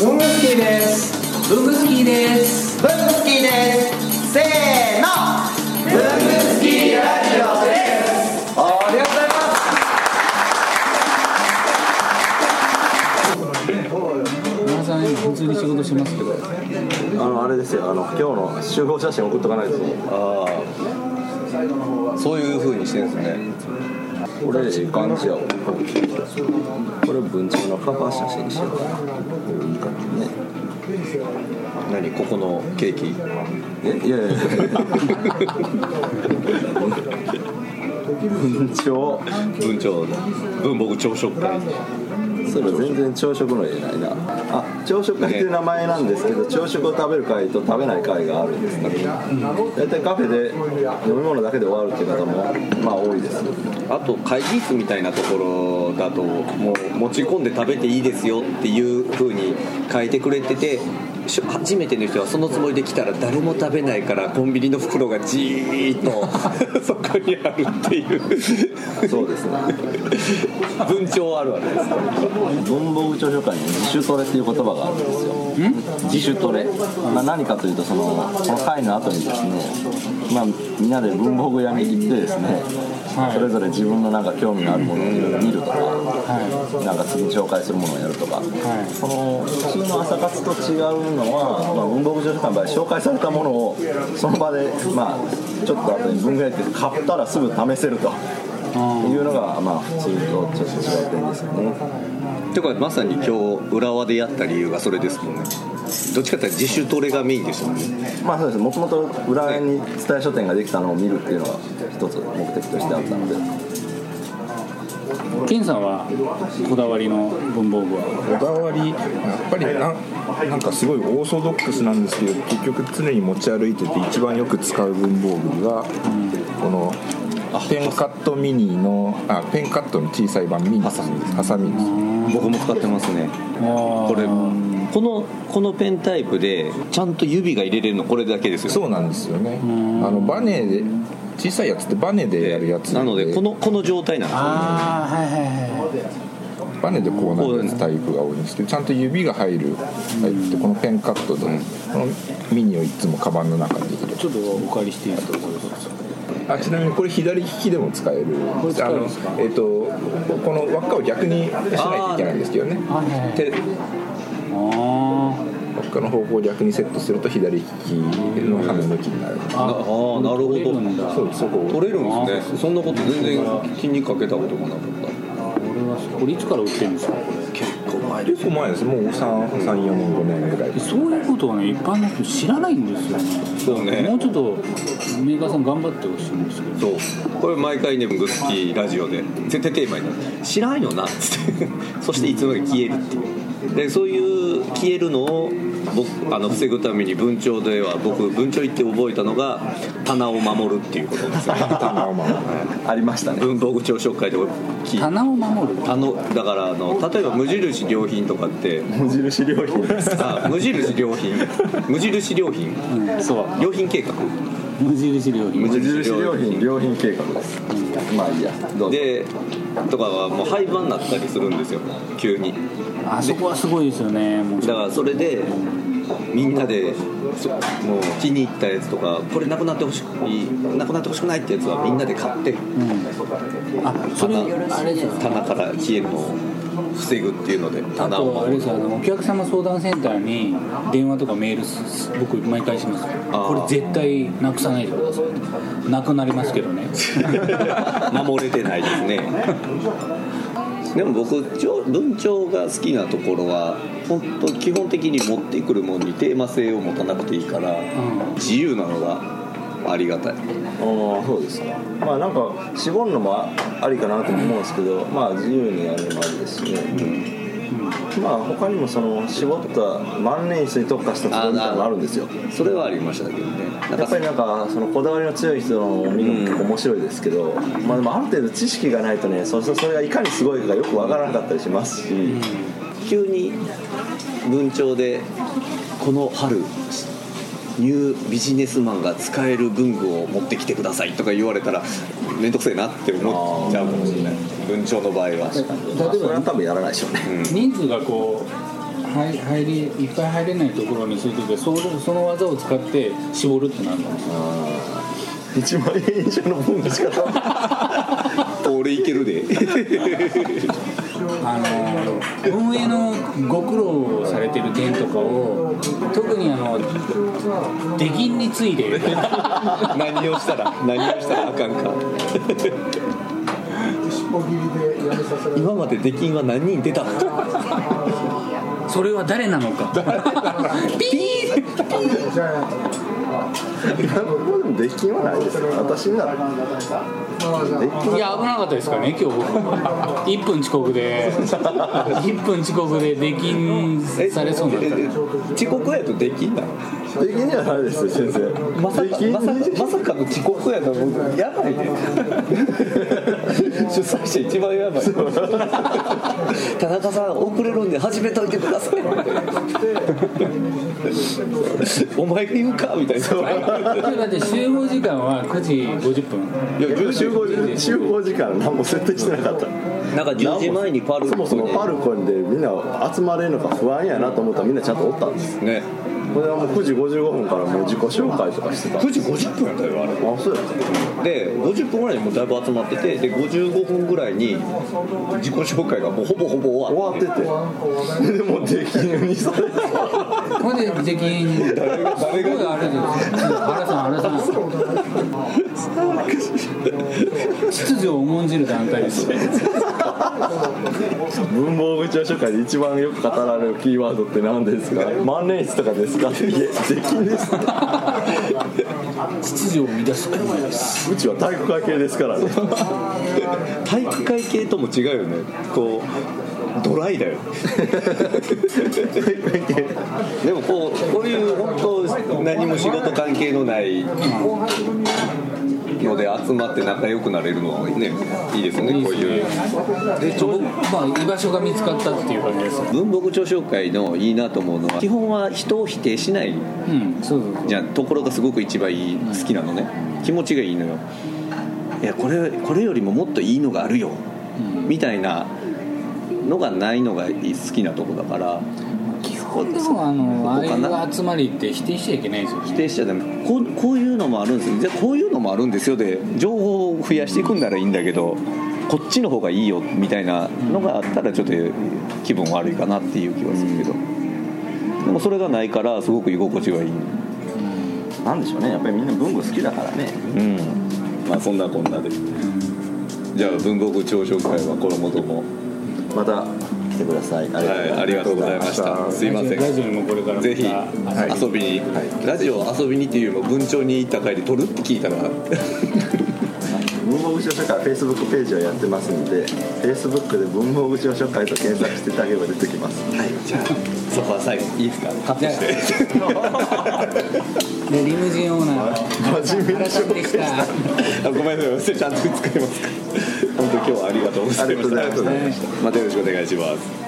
文具スキーです。文具スキーです。文具スキーです。せーの。文具スキーラジオです。ありがとうございます。皆さん今普通に仕事してますけど。あのあれですよ。あの今日の集合写真送っとかないと。ああそういう風にしてるんですね。これいい感じやわこれ文鳥のカバー写真にしよ。うかないいね。何ここのケーキ？え？いやいやいや。文鳥文鳥文房具朝食会それ全然朝食の絵ないな。あ朝食会っていう名前なんですけど朝食を食べる会と食べない会があるんですね大体カフェで飲み物だけで終わるっていう方もまあ多いです。あと会議室みたいなところだともう持ち込んで食べていいですよっていう風に書いてくれててし初めての人はそのつもりで来たら誰も食べないからコンビニの袋がじーっと そこにあるっていう。そうですね。文鳥あるあるです。文房具朝食会に自主トレっていう言葉があるんですよ。自主トレ、まあ、何かというとそのこの会の後にですね、まあ、みんなで文房具屋に行ってですね、はい。それぞれ自分のなんか興味のあるものを見るとか、なんか次に紹介するものをやるとか、その普通の朝活と違うのは、まあ、文房具朝食会の場合紹介されたものをその場で、まあ、ちょっと後に文具屋行って買ったらすぐ試せると。いうのがまあ普通とちょっと違う点ですよね。てかまさに今日浦和でやった理由がそれですもんねどっちかっていうと自主トレがメインでしたもんねまあそうですもともと浦和に伝え書店ができたのを見るっていうのが一つ目的としてあったのでケンさんはこだわりの文房具は？こだわりやっぱりななんかすごいオーソドックスなんですけど結局常に持ち歩いてて一番よく使う文房具が、このペンカットミニのあペンカットの小さい版ミニハサミハサミです。僕も使ってますね。これこのこのペンタイプでちゃんと指が入れれるのこれだけですよそうなんですよね。あのバネで小さいやつってバネでやるやつなのでこのこの状態なんですよ。ああはいはいはバネでこうなるタイプが多いんですけどちゃんと指が入るタイプってこのペンカットで、このミニをいつもカバンの中に入れる。いちょっとお借りしていいですか？あちなみにこれ左利きでも使える。れ使えるんですか？あのえっ、とこの輪っかを逆にしないといけないんですけどね。手あ輪っかの方向を逆にセットすると左利きの刃の向きになる。ああなるほ取れるんだ。どそうですそこを。取れるんですね。そんなこと全然気にかけたことがなかった。これはこれいつから売ってる。んですかこ結構前結構前です。もう34年5年ぐらい。れそういうことはね一般の人知らないんですよね。そうね。もうちょっとメーカーさん頑張ってほしいんですけど。そう。これ毎回ねグッキーラジオで絶対テーマになる。知らんよなっつって。そしていつの間にか消えるっていうでそういう消えるのを僕あの防ぐために文鳥では僕文鳥行って覚えたのが棚を守るっていうことですよ 棚を守る。ありましたね。文房具朝食会で棚を守る？あのだからあの例えば無印良品とかって無印良品です。あ無印良品。無印良品。うん。そう。良品計画。無印良品。無無印良品。良品計画です。まあいいや。どうぞ。でとかはもう廃盤になったりするんですよ。急にあそこはすごいですよね。だからそれでみんなでそもう気に入ったやつとかこれなくなってほしくなくなってほしくないってやつはみんなで買ってあそれ棚あれです棚から消えるのを防ぐっていうのであ棚をとあれですよあのお客様相談センターに電話とかメールす僕毎回します。これ絶対なくさないでください。なくなりますけどね。守れてないですねでも僕ちょ文鳥が好きなところは本当基本的に持ってくるものにテーマ性を持たなくていいから、ん。自由なのがありがたい。ああそうですか。まあなんか絞るのもあありかなと思うんですけどまあ自由にやるのもありですしね、まあ他にもその絞った万年筆に特化したところみたいなのがあるんですよ。それはありましたけどね。やっぱりなんかそのこだわりの強い人の見るのも結構面白いですけど、まあでもある程度知識がないとねそそそれがいかにすごいかよくわからなかったりしますし、急に文鳥でこの春ニュービジネスマンが使える文具を持ってきてくださいとか言われたら面倒くせえなって思っちゃうかもしれない。文鳥の場合はまあそれは多分やらないでしょうね、人数がこう入入りいっぱい入れないところにするときはそれその技を使って絞るってなるんですよ1万円以上の分しか俺いけるであの運営のご苦労されてる点とかを特にあの出禁について。何をしたら何をしたらあかんか。今まで出禁は何人出たの？それは誰なのか。ピー。今のところではないですよ私ならいや危なかったですからね今日僕1分遅刻で1分遅刻で出禁されそうになったえ遅刻やと出禁なの出禁じゃないですよ先生まさか出禁まさかまさかの遅刻やとやばいね主催者一番やばい。田中さん遅れるんで始めといてください。お前が言うかみたいな。だって集合時間は9時50分。いや集合集合時間何も設定してなかった。なんか10時前にパルコそもそもパルコンでみんな集まれるのか不安やなと思ったらみんなちゃんとおったんです。ねこれはもう9時55分からもう自己紹介とかしてた。あ9時50分やったよあれそうで50分ぐらいにもうだいぶ集まっててで55分ぐらいに自己紹介がもうほぼほぼ終わっ終わってて。でも出禁にされてほんで出禁すごいあれです原さん原さん秩序を重んじる団体です。よ文房具聴書会で一番よく語られるキーワードって何ですか？万年筆とかですか？いえ出禁です。秩序を乱す。うちは体育会系ですからね。体育会系とも違うよね。こうドライだよ。でもこうこういう本当何も仕事関係のないので集まって仲良くなれるのはねいいですねこういう。でちょうまあ居場所が見つかったっていう感じです文房具聴紹会のいいなと思うのは基本は人を否定しないうんそうそうじゃあところがすごく一番いい好きなのね。気持ちがいいのよ。いやこれこれよりももっといいのがあるよ。みたいなのがないのが好きなとこだから基本でもあのああいう集まりって否定しちゃいけないですよ否定しちゃダメ。こうこういうのもあるんですよ。じゃあこういうのもあるんですよ。で情報を増やしていくんならいいんだけどこっちの方がいいよみたいなのがあったらちょっと気分悪いかなっていう気はするけど。でもそれがないからすごく居心地がいい。なんでしょうね。やっぱりみんな文具好きだからね。うん。まあそんなこんなで。じゃあ文房具朝食会はこのもとも。また来てください。あはいありがとうございました。すいません。ラジオにもこれからぜひはい。遊びに、ラジオ遊びにっていうよりも文鳥に行った帰り撮るって聞いたら文房具聴書会フェイスブックページをやってますのでフェイスブックで文房具聴書会と検索していただければ出てきます。はいじゃあそこは最後いいですか？カットして。でリムジンオーナー。真面目に原さんでしたあごめんなさい。ちゃんと使いますか？本当今日はありがとうございました。ありがとうございままたよろしくお願いします